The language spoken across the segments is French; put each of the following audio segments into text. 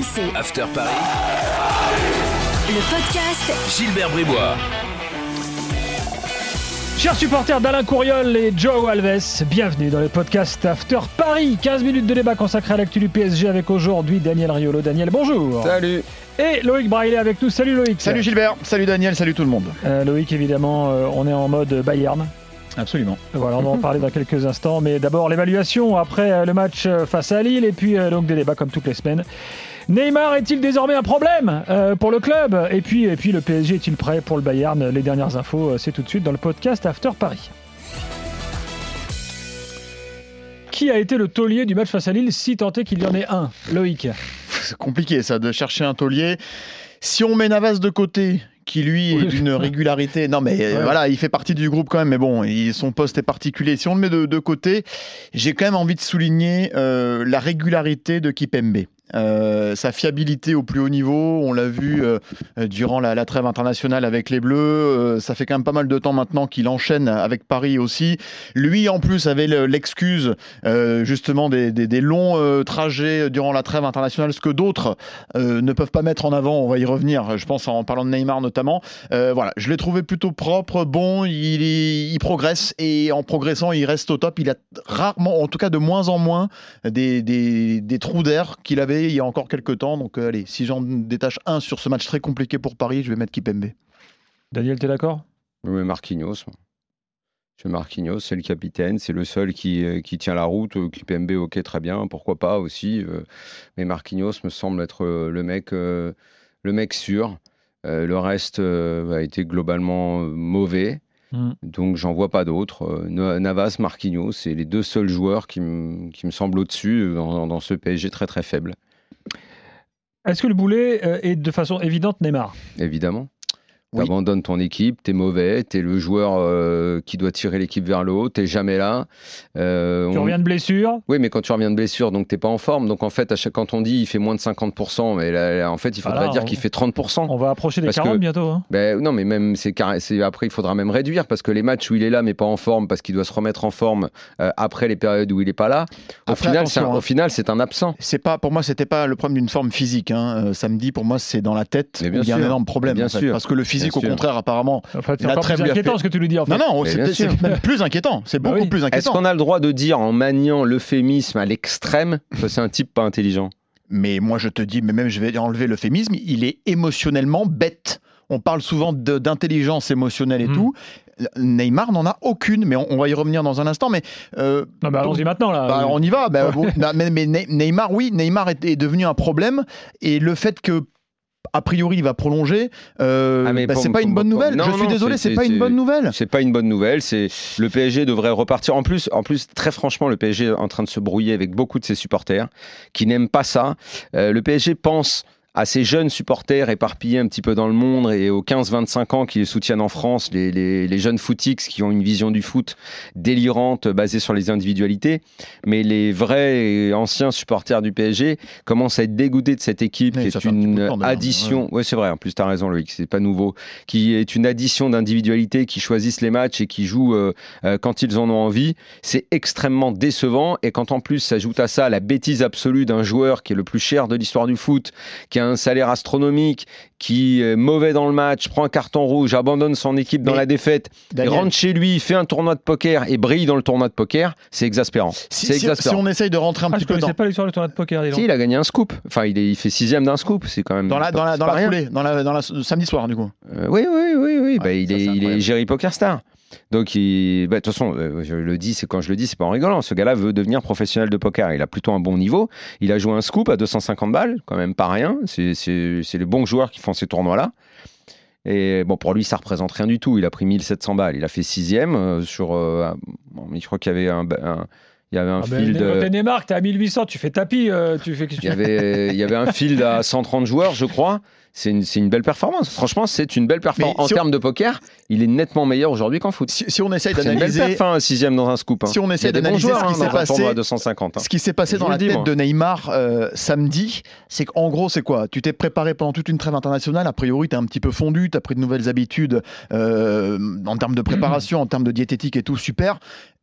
RMC. After Paris. Le podcast Gilbert Bribois. Chers supporters d'Alain Couriol et Joe Alves, bienvenue dans le podcast After Paris. 15 minutes de débat consacré à l'actu du PSG avec aujourd'hui Daniel Riolo. Daniel, bonjour. Salut. Et Loïc Braillet avec nous. Salut Loïc. Salut Gilbert, salut Daniel, salut tout le monde. Euh, Loïc, évidemment, euh, on est en mode Bayern. Absolument. Voilà, on va en parler dans quelques instants. Mais d'abord, l'évaluation après euh, le match euh, face à Lille et puis euh, donc des débats comme toutes les semaines. Neymar est-il désormais un problème pour le club? Et puis, et puis le PSG est-il prêt pour le Bayern? Les dernières infos, c'est tout de suite dans le podcast After Paris. Qui a été le taulier du match face à Lille, si tant est qu'il y en ait un? Loïc. C'est compliqué ça de chercher un taulier. Si on met Navas de côté, qui lui est d'une régularité, non mais Ouais. voilà, il fait partie du groupe quand même, mais bon, son poste est particulier. Si on le met de, de côté, j'ai quand même envie de souligner euh, la régularité de Kipembe. Euh, sa fiabilité au plus haut niveau, on l'a vu euh, euh, durant la, trêve internationale avec les Bleus. ça fait quand même pas mal de temps maintenant qu'il enchaîne avec Paris aussi. Lui, en plus, avait le- l'excuse justement des, longs trajets durant la trêve internationale, ce que d'autres ne peuvent pas mettre en avant. On va y revenir, je pense, en parlant de Neymar notamment. Voilà, je l'ai trouvé plutôt propre, bon, il, progresse et en progressant, il reste au top. Il a rarement, en tout cas de moins en moins, des trous d'air qu'il avait il y a encore quelques temps. Donc, euh, allez, si j'en détache un sur ce match très compliqué pour Paris, je vais mettre Kipembe. Daniel, t'es d'accord? Oui, Marquinhos. C'est Marquinhos, c'est le capitaine, c'est le seul qui, euh, qui tient la route. euh, Qui PMB, ok, très bien, pourquoi pas aussi. euh, Mais Marquinhos me semble être le mec, euh, le mec sûr. Le reste a été globalement mauvais. Hmm. Donc j'en vois pas d'autres. Na- Navas, Marquinhos, c'est les deux seuls joueurs qui, me- qui me semblent au-dessus dans, dans ce PSG très très faible, Est-ce que le boulet euh, est de façon évidente Neymar? Évidemment. Oui. T'abandonnes ton équipe, t'es mauvais, t'es le joueur euh, qui doit tirer l'équipe vers le haut, t'es jamais là. Euh, Tu on- reviens de blessure? Oui, mais quand tu reviens de blessure, donc t'es pas en forme. Donc en fait, à chaque quand on dit il fait moins de 50%, mais là, là, en fait, il faudrait Voilà, dire on- qu'il fait 30%. On va approcher des Parce 40 que- bientôt. hein. Ben, non, mais même c'est après il faudra même réduire parce que les matchs où il est là mais pas en forme parce qu'il doit se remettre en forme euh, après les périodes où il est pas là. Au Après, final, c'est un, attention, hein. au final, c'est un absent. C'est pas pour moi, c'était pas le problème d'une forme physique. Hein. Samedi, pour moi, c'est dans la tête il y a un énorme problème. Bien en fait. sûr. Parce que le physique, Au contraire, apparemment. Enfin, c'est La trêve plus inquiétant fait- ce que tu lui dis en fait. Non, non, c'est même plus inquiétant. C'est Bah beaucoup oui. plus Est-ce inquiétant. qu'on a le droit de dire en maniant l'euphémisme à l'extrême que c'est un type pas intelligent? Mais moi, je te dis, mais même je vais enlever l'euphémisme, il est émotionnellement bête. On parle souvent de- d'intelligence émotionnelle et Hmm. tout. Neymar n'en a aucune, mais on, on va y revenir dans un instant. Mais euh, Non, mais allons-y maintenant là. bah, on y va. Bah, bon, non, mais, mais Ne- Neymar, oui, Neymar est, est devenu un problème. Et le fait que, a priori, il va prolonger, euh, Ah, bah, c'est pas une bonne nouvelle. non, je suis non, désolé, c'est- pas une bonne nouvelle. C'est pas une bonne nouvelle. C'est le PSG devrait repartir. En plus, en plus, très franchement, le PSG est en train de se brouiller avec beaucoup de ses supporters qui n'aiment pas ça. Euh, le PSG pense à ces jeunes supporters éparpillés un petit peu dans le monde et aux 15-25 ans qui les soutiennent en France, les, les- les jeunes footix qui ont une vision du foot délirante basée sur les individualités. Mais les vrais et anciens supporters du PSG commencent à être dégoûtés de cette équipe qui est un une addition. Ouais, c'est vrai. En plus, tu as raison, Loïc. C'est pas nouveau. Qui est une addition d'individualités qui choisissent les matchs et qui jouent euh, euh, quand ils en ont envie. C'est extrêmement décevant. Et quand en plus s'ajoute à ça la bêtise absolue d'un joueur qui est le plus cher de l'histoire du foot, qui a un salaire astronomique, qui est mauvais dans le match, prend un carton rouge, abandonne son équipe dans Mais, la défaite, Daniel, rentre chez lui, fait un tournoi de poker et brille dans le tournoi de poker, c'est exaspérant. si, c'est si- si exaspérant. on essaye de rentrer un Ah, petit peu dans, pas l'histoire du tournoi de poker. Si, il a gagné un scoop. Enfin, il, est, il fait sixième d'un scoop. C'est quand même. dans la, dans la, dans la rien. foulée, dans la, dans la samedi soir, du coup. Euh, oui, oui, oui, oui. Bah, il, ça, est, c'est il est. Jerry Poker Star. Donc, il- bah, de toute façon, euh, je le dis, c'est quand je le dis, c'est pas en rigolant. Ce gars-là veut devenir professionnel de poker. Il a plutôt un bon niveau. Il a joué un scoop à 250 balles, quand même pas rien. C'est les bons joueurs qui font ces tournois-là. Et bon, pour lui, ça représente rien du tout. Il a pris 1700 balles. Il a fait sixième euh, sur. euh, bon, je crois qu'il y avait un, un- il y avait un Ah ben, field. quand euh, t'es à 1800, tu fais tapis, euh, tu fais. il y avait, il y avait un field à 130 joueurs, je crois. C'est une, une belle performance. Franchement, c'est une belle performance. En on- termes de poker, il est nettement meilleur aujourd'hui qu'en foot. Si, si on essaye C'est une belle d'analyser perf, hein, sixième dans un scoop. hein. si on bons d'analyser joueurs ce qui hein, s'est à passé, 250. hein. Ce qui s'est passé dans la dis, tête moi. de Neymar euh, samedi, c'est qu'en gros, c'est quoi? Tu t'es préparé pendant toute une trêve internationale, a priori, tu es un petit peu fondu, tu as pris de nouvelles habitudes euh, en termes de préparation, en termes de diététique et tout, super.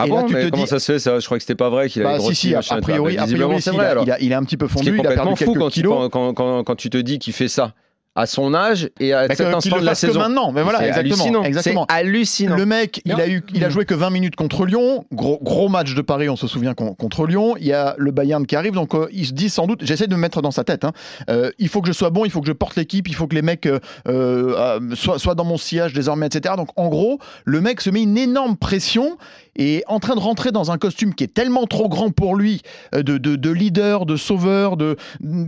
Ah Et bon, là, tu mais te comment dis- ça se fait ça? Je crois que c'était pas vrai qu'il avait Bah, si, grossi, si, a, machin, a priori, a priori c'est si, vrai il, a, alors. il a- il est un petit peu fondu, il a perdu fou quelques quand tu, kilos. quand, quand- quand- quand tu te dis qu'il fait ça à son âge et à Bah, cet instant de la que saison. maintenant, mais voilà, C'est exactement, hallucinant. exactement. C'est hallucinant. Le mec, il a, eu, il a joué que 20 minutes contre Lyon. Gros, gros match de Paris, on se souvient con- contre Lyon. Il y a le Bayern qui arrive, donc euh, il se dit sans doute, j'essaie de me mettre dans sa tête, hein, euh, il faut que je sois bon, il faut que je porte l'équipe, il faut que les mecs euh, euh, soient, soient dans mon sillage désormais, etc. Donc en gros, le mec se met une énorme pression et en train de rentrer dans un costume qui est tellement trop grand pour lui, euh, de, de- de leader, de sauveur, de,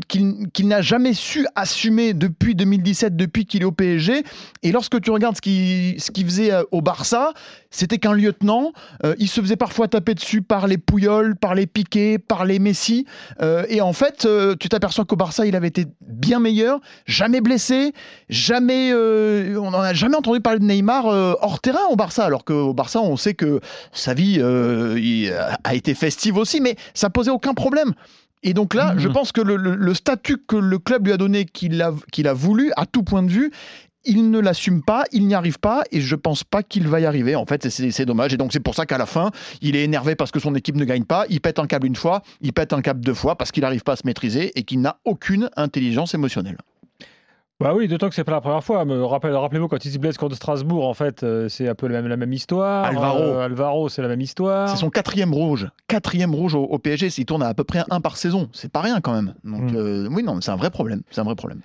qu'il qu'il n'a jamais su assumer depuis 2017, depuis qu'il est au PSG. Et lorsque tu regardes ce qu'il ce qu'il faisait euh, au Barça, c'était qu'un lieutenant. Euh, il se faisait parfois taper dessus par les Pouyols, par les Piquet, par les Messi. Et en fait, tu t'aperçois qu'au Barça, il avait été bien meilleur, jamais blessé, jamais. on n'en a jamais entendu parler de Neymar hors terrain au Barça, alors qu'au Barça, on sait que sa vie euh, a- été festive aussi, mais ça posait aucun problème. Et donc là, je pense que le, le- le statut que le club lui a donné, qu'il a, qu'il a voulu, à tout point de vue, il ne l'assume pas, il n'y arrive pas, et je pense pas qu'il va y arriver. En fait, c'est dommage. Et donc c'est pour ça qu'à la fin, il est énervé parce que son équipe ne gagne pas. Il pète un câble une fois, il pète un câble deux fois parce qu'il n'arrive pas à se maîtriser et qu'il n'a aucune intelligence émotionnelle. Bah oui, d'autant que c'est pas la première fois. Rappelez-vous quand il se blesse contre Strasbourg, en fait, euh, c'est un peu la même, la même histoire. Alvaro. Euh, Alvaro, c'est la même histoire. C'est son quatrième rouge. Quatrième rouge au, au PSG. Il tourne à à peu près un par saison. C'est pas rien quand même. Donc Mm. euh, oui, non, c'est un vrai problème. C'est un vrai problème.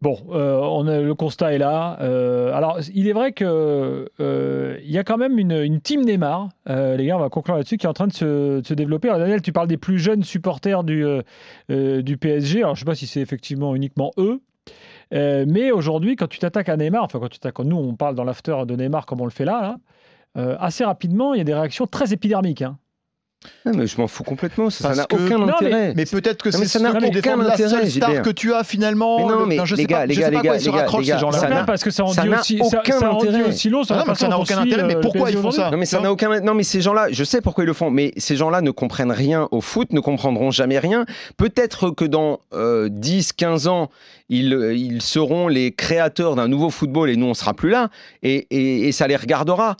Bon, euh, on a, le constat est là. Euh, alors, il est vrai que euh, il y a quand même une, une team Neymar, les gars, on va conclure là-dessus, qui est en train de se, de se développer. Alors, Daniel, tu parles des plus jeunes supporters du, du PSG. Alors, je ne sais pas si c'est effectivement uniquement eux. Euh, mais aujourd'hui, quand tu t'attaques à Neymar, enfin quand tu t'attaques, nous on parle dans l'after de Neymar comme on le fait là, là, euh, assez rapidement, il y a des réactions très épidermiques. hein. Ah, mais je m'en fous complètement, ça ça n'a que- aucun Non, intérêt. Mais peut-être que Non, mais c'est ça n'a aucun la intérêt, seule star Gilbert. que tu as finalement. Mais non, mais je les sais gars, pas, les je gars, sais pas les gars, ils se les gars, raccrochent les ces gars, gens-là. ça n'a- parce que ça en ça dit aussi, ça, aucun ça intérêt. aussi long la non, mais ça n'a dont aucun intérêt, mais euh, pourquoi ils font ça Non mais ça n'a aucun non mais ces gens-là, je sais pourquoi ils le font, mais ces gens-là ne comprennent rien au foot, ne comprendront jamais rien. Peut-être que dans euh, 10, 15 ans, ils, euh, ils seront les créateurs d'un nouveau football et nous on sera plus là et ça les regardera.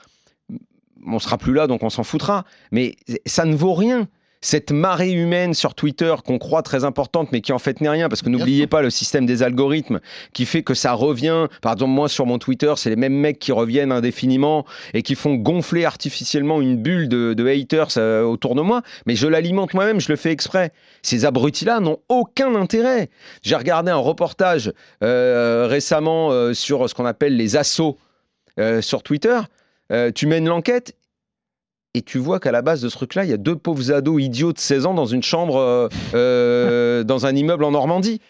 On sera plus là donc on s'en foutra, mais ça ne vaut rien. Cette marée humaine sur Twitter qu'on croit très importante mais qui en fait n'est rien parce que n'oubliez pas le système des algorithmes qui fait que ça revient. Par exemple moi sur mon Twitter c'est les mêmes mecs qui reviennent indéfiniment et qui font gonfler artificiellement une bulle de, de haters euh, autour de moi, mais je l'alimente moi-même, je le fais exprès. Ces abrutis-là n'ont aucun intérêt. J'ai regardé un reportage euh, récemment euh, sur ce qu'on appelle les assauts sur Twitter. Euh, tu mènes l'enquête et tu vois qu'à la base de ce truc-là, il y a deux pauvres ados idiots de 16 ans dans une chambre, euh, euh, dans un immeuble en Normandie.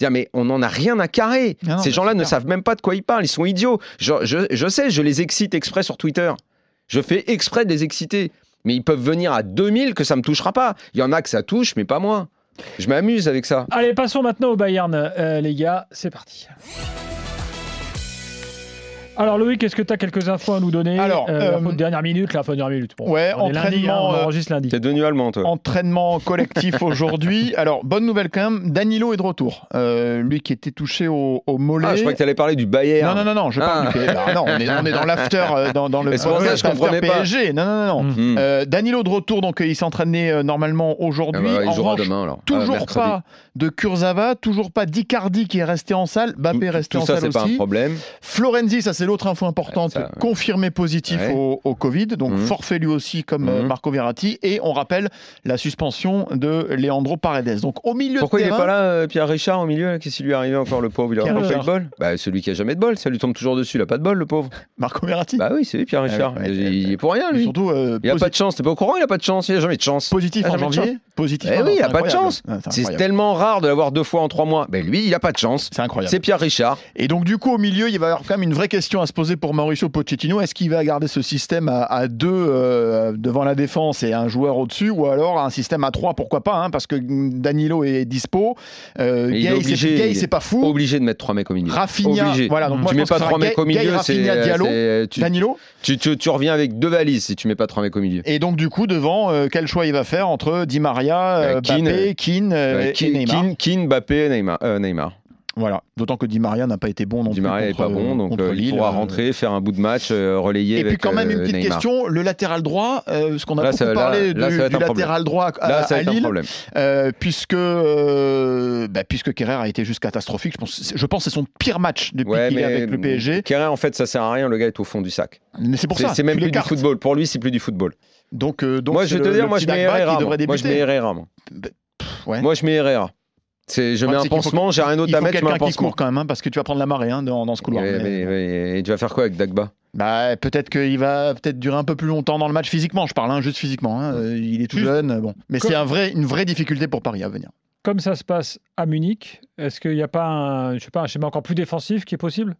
Dire, mais on n'en a rien à carrer. Ah non, Ces gens-là ne clair. savent même pas de quoi ils parlent. Ils sont idiots. Je, je- je sais, je les excite exprès sur Twitter. Je fais exprès de les exciter. Mais ils peuvent venir à 2000 que ça me touchera pas. Il y en a que ça touche, mais pas moi. Je m'amuse avec ça. Allez, passons maintenant au Bayern, euh, les gars. C'est parti. Alors Loïc, est-ce que tu as quelques infos à nous donner Alors, euh, euh, dernière minute, la fin de dernière minute. Bon, Ouais, on est lundi, entraînement, hein, on euh, enregistre lundi. T'es devenu allemand, toi. Entraînement collectif aujourd'hui. Alors, bonne nouvelle quand même, Danilo est de retour. Euh, lui qui était touché au, au mollet. Ah, je crois que tu allais parler du Bayern. non, non, non, non, je parle Ah. du PSG. Ah, non, on est, on est dans l'after, euh, dans, dans le ça podcast je comprenais pas. PSG. Non, non, non. non. Mm. Hmm. Euh, Danilo de retour, donc il euh, normalement Ah aujourd'hui. bah, il en jouera revanche, demain alors. Ah, toujours mercredi. pas de Kurzawa, toujours pas d'Icardi qui est resté en salle, Bappé Tout, resté tout en ça, salle c'est pas un aussi. problème. Florenzi, ça c'est l'autre info importante, Ça, ouais. confirmé positif Ouais. au, au Covid, donc Mhm. forfait lui aussi comme euh, Mhm. Marco Verratti. Et on rappelle la suspension de Leandro Paredes. Donc au milieu Pourquoi de il n'est pas là, euh, Pierre Richard, au milieu Qu'est-ce qui lui est arrivé encore, le pauvre? Il a pas de bol? Bah, celui qui a jamais de bol, ça lui tombe toujours dessus. Il a pas de bol, le pauvre. Marco Verratti. Bah oui, c'est lui, Pierre Ouais, Richard. il, ouais, il est pour rien, lui. surtout euh, Il a posi- pas de chance. T'es pas au courant Il a pas de chance. Il a jamais de chance. positif Ah, en janvier, positif. Eh oui, il c'est a pas de chance. C'est tellement rare de l'avoir deux fois en trois mois. Ben lui, il a pas de chance. C'est incroyable. C'est Pierre Richard. Et donc du coup au milieu, il va y avoir quand même une vraie question question à se poser pour Mauricio Pochettino. Est-ce qu'il va garder ce système à, à deux euh, devant la défense et un joueur au-dessus, ou alors un système à trois, pourquoi pas, hein, parce que Danilo est dispo. Euh, Gay, il est c'est pas fou. Obligé de mettre trois mecs au milieu. Rafinha, Obligé. voilà. Donc moi, tu mets pas trois mecs au milieu, Rafinha, Diallo, tu, Danilo. tu, tu- tu reviens avec deux valises si tu mets pas trois mecs au milieu. Et donc du coup devant, euh, quel choix il va faire entre Di Maria, euh, Euh, Keane, Keane euh, Keane, Neymar? Keane, Mbappé, Neymar. euh, Neymar. Voilà. D'autant que Di Maria n'a pas été bon non Di plus Maria n'est pas bon, donc contre euh, il pourra euh, rentrer, faire un bout de match, euh, relayer Et puis quand même une euh, petite Neymar. question, le latéral droit, euh, ce qu'on a Là, beaucoup ça- là- parlé là, du, latéral droit à, Là, ça à Lille, problème. euh, puisque euh, bah, puisque Kerrer a été juste catastrophique. Je pense, je pense que c'est son pire match depuis Ouais, qu'il est avec le PSG. Kerrer, en fait, ça sert à rien. Le gars est au fond du sac. Mais c'est pour ça. c'est même plus du football. Pour lui, c'est plus du football. Donc, euh, donc moi, je vais te dire, moi, je mets Herrera. devrait Moi, je mets. Herrera. Moi, je mets Herrera. C'est, je mets un pansement, j'ai rien d'autre à mettre, je mets un quelqu'un qui pansement. court quand même, hein, parce que tu vas prendre la marée hein, dans, dans ce couloir. Mais- Mais- mais- mais- et tu vas faire quoi avec Dagba? Bah, peut-être qu'il va peut-être durer un peu plus longtemps dans le match physiquement. Je parle hein, juste physiquement. hein. Euh, Il est tout Juste- jeune. Bon, mais Comme- c'est un vrai, une vraie difficulté pour Paris à venir. Comme ça se passe à Munich, est-ce qu'il n'y a pas un, je sais pas, un schéma encore plus défensif qui est possible?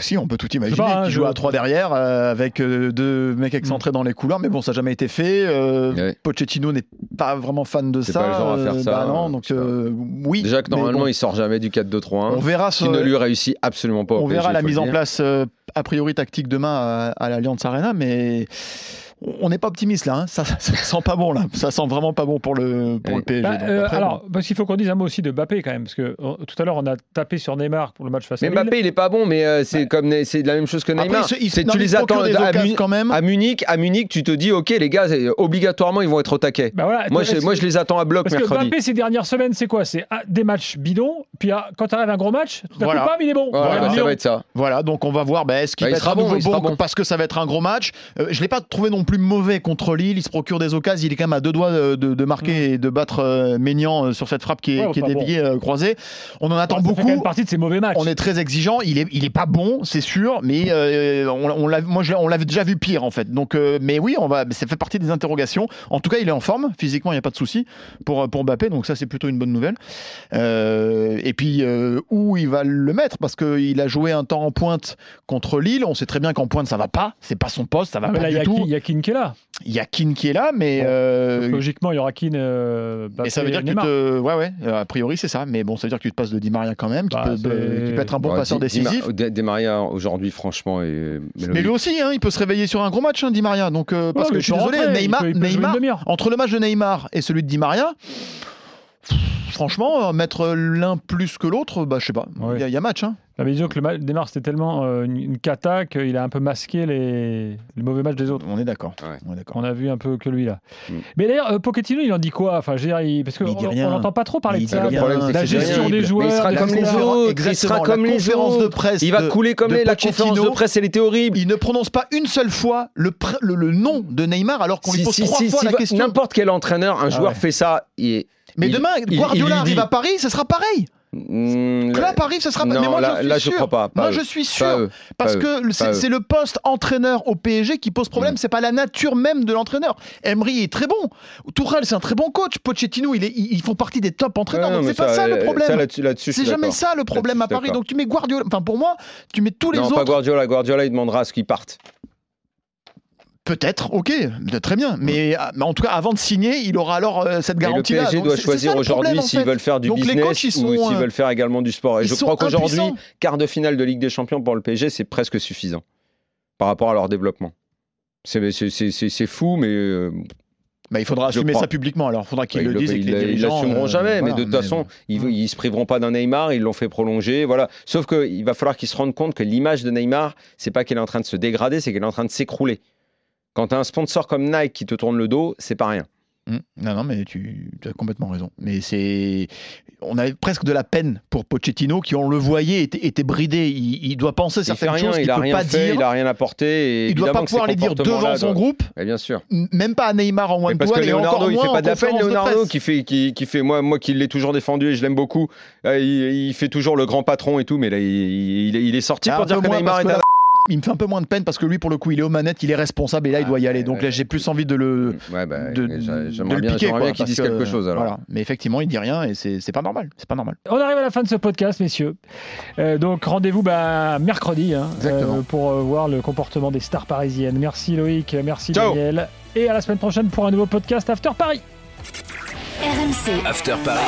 Si, on peut tout imaginer. pas, hein, qui je- joue à 3 derrière euh, avec euh, deux mecs excentrés dans les couloirs, mais bon, ça n'a jamais été fait. Euh, Ouais. Pochettino n'est pas vraiment fan de ça. pas le genre à faire ça, bah non, donc je sais pas. oui. Déjà que normalement, bon, il sort jamais du 4-2-3-1. on verra, Qui ne lui réussit absolument pas. au on verra la mise en place euh, a priori tactique demain à, à l'Allianz Arena, mais on n'est pas optimiste là. hein. Ça, ça sent pas bon là. Ça sent vraiment pas bon pour le pour Oui. le PSG. Bah, euh, après, Alors, parce qu'il faut qu'on dise un mot aussi de Mbappé quand même, parce que euh, tout à l'heure on a tapé sur Neymar pour le match face Mais à Lille. Mbappé, il est pas bon, mais euh, c'est comme Ne- c'est la même chose que bon. Après, Neymar. il se- il non, tu mais il les attends des à, occasions Mu- quand même. à Munich. À Munich, tu te dis, ok, les gars, obligatoirement, ils vont être au taquet. Bah voilà, Moi, je, est-ce- moi, je les attends à bloc Parce que mercredi. Mbappé, ces dernières semaines, c'est quoi? C'est ah, des matchs bidons, puis ah, quand arrive un gros match, à Voilà. coup, bam, il est bon. Voilà, Voilà, ça va être ça. Voilà, donc on va voir bah, est-ce qu'il Bah, sera bon. parce que ça va être un gros match? Euh, je l'ai pas trouvé non plus mauvais contre Lille. Il se procure des occasions. Il est quand même à deux doigts de, de- marquer et de battre euh, Maignan euh, sur cette frappe qui est, Ouais, qui est enfin, bon. déviée euh, croisée. On en attend Ça fait quand même beaucoup. partie de ces mauvais matchs. On est très exigeant. Il est, il est pas bon, c'est sûr, mais euh, on, on l'a, moi, je on l'avait déjà vu pire en fait. Donc, euh, mais oui, on va, ça fait partie des interrogations. En tout cas, il est en forme physiquement, il n'y a pas de souci pour pour Mbappé. Donc ça, c'est plutôt une bonne nouvelle. Euh, et puis euh, où il va le mettre? Parce qu'il a joué un temps en pointe contre Lille. On sait très bien qu'en pointe ça va pas. C'est pas son poste, ça va Ah, pas là, y du a tout. Keane- il y a Qui est là. Il y a Keane qui est là, mais. Bon. euh, logiquement, il y aura Keane. euh, mais ça veut dire que tu te. Ouais, ouais, euh, a priori c'est ça. Mais bon, ça veut dire que tu te passes de Di Maria quand même, qui, Bah, peut, c'est- de- qui peut être un bon Ouais, passeur Di- décisif. Di- Di Maria, aujourd'hui, franchement. est- Mais lui aussi, hein, il peut se réveiller sur un gros match, hein, Di Maria. Donc, euh, parce Ouais, que je suis il désolé, rentrer, il Neymar, peut- il peut Neymar demi-heure. entre le match de Neymar et celui de Di Maria, franchement, mettre l'un plus que l'autre, bah, je sais pas. Il Ouais. y, a- il y a match. Hein. Ah, mais disons que le match Neymar, c'était tellement euh, une, une cata qu'il a un peu masqué les, les mauvais matchs des autres. On est d'accord. Ouais. On. On a vu un peu que lui là. Mm. Mais d'ailleurs, euh, Pochettino, il en dit quoi? Enfin, je veux dire, il- parce Mais il dit qu'on n'entend pas trop parler Mais de il dit ça. problème, la gestion terrible. des Mais joueurs. il sera comme les joueurs. autres. il sera comme la les conférence de autres. presse. Il va de- couler comme de les. La conférence de presse, elle était horrible. Il ne prononce pas une seule fois le, pr- le, le nom de Neymar alors qu'on lui Si- pose si- trois si- fois si la question. N'importe quel entraîneur, un joueur ouais. fait ça. il- Mais il- demain, Guardiola arrive à Paris, ce sera pareil. Klopp arrive, ce sera non, pareil. Mais moi, là, je suis là, sûr. je crois pas. pas Moi, eux. je suis Pas sûr. Parce Pas que c'est Pas le poste entraîneur au PSG qui pose problème, Mm. c'est pas la nature même de l'entraîneur. Emery est très bon, Tourelle c'est un très bon coach, Pochettino il est, ils font partie des top entraîneurs, Ouais, non, donc c'est pas ça le euh, problème. ça, là-dessus, je c'est jamais ça le problème à Paris. Donc tu mets Guardiola, enfin pour moi, tu mets tous les non, pas autres. Guardiola. Guardiola, il demandera à ce qu'ils partent. Peut-être, ok, très bien. Mais, ah, mais en tout cas, avant de signer, il aura alors euh, cette Et le. PSG Donc, doit choisir aujourd'hui en s'ils fait. veulent faire du Donc, business coachs, ou s'ils euh, veulent faire également du sport. Et ils je crois qu'aujourd'hui, quart de finale de Ligue des Champions pour le PSG, c'est presque suffisant par rapport à leur développement. C'est c'est- c'est- c'est- c'est fou, mais euh, Bah, il faudra assumer ça publiquement. Alors, il faudra qu'ils ils le disent ils dirigeants. l'assumeront jamais. mais de toute façon, ils, ils se priveront pas d'un Neymar. Ils l'ont fait prolonger. Voilà. Sauf qu'il va falloir qu'ils se rendent compte que l'image de Neymar, c'est pas qu'elle est en train de se dégrader, c'est qu'elle est en train de s'écrouler. Quand tu as un sponsor comme Nike qui te tourne le dos, c'est pas rien. Hum, Non, non, mais tu, tu as complètement raison. Mais c'est, on avait presque de la peine pour Pochettino, qui on le voyait était, était bridé. Il, il doit penser certaines rien, choses qu'il peut rien pas fait, dire. il a rien apporté. Et il doit pas que pouvoir les dire devant son groupe, Mais bien sûr. même pas à Neymar en one parce to que one et encore Leonardo, il fait pas de la peine, Leonardo, qui fait, qui, qui fait moi, moi qui l'ai toujours défendu et je l'aime beaucoup. euh, il, il fait toujours le grand patron et tout, mais là, il, est sorti Ah, pour dire que Neymar parce est que à là, il me fait un peu moins de peine parce que lui, pour le coup, il est aux manettes, il est responsable et là, il Ah, doit y aller. ouais, Donc ouais. là, j'ai plus envie de le. Ouais, bah, de- le bien, piquer, j'aimerais quoi, bien qu'il dise que, quelque chose alors. Voilà. Mais effectivement, il dit rien et c'est pas normal. C'est pas normal. On arrive à la fin de ce podcast, messieurs. Euh, donc rendez-vous bah, mercredi hein, euh, pour euh, voir le comportement des stars parisiennes. Merci Loïc, merci Ciao. Daniel. Et à la semaine prochaine pour un nouveau podcast After Paris. RMC, After Paris,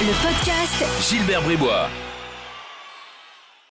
le podcast Gilbert Bribois.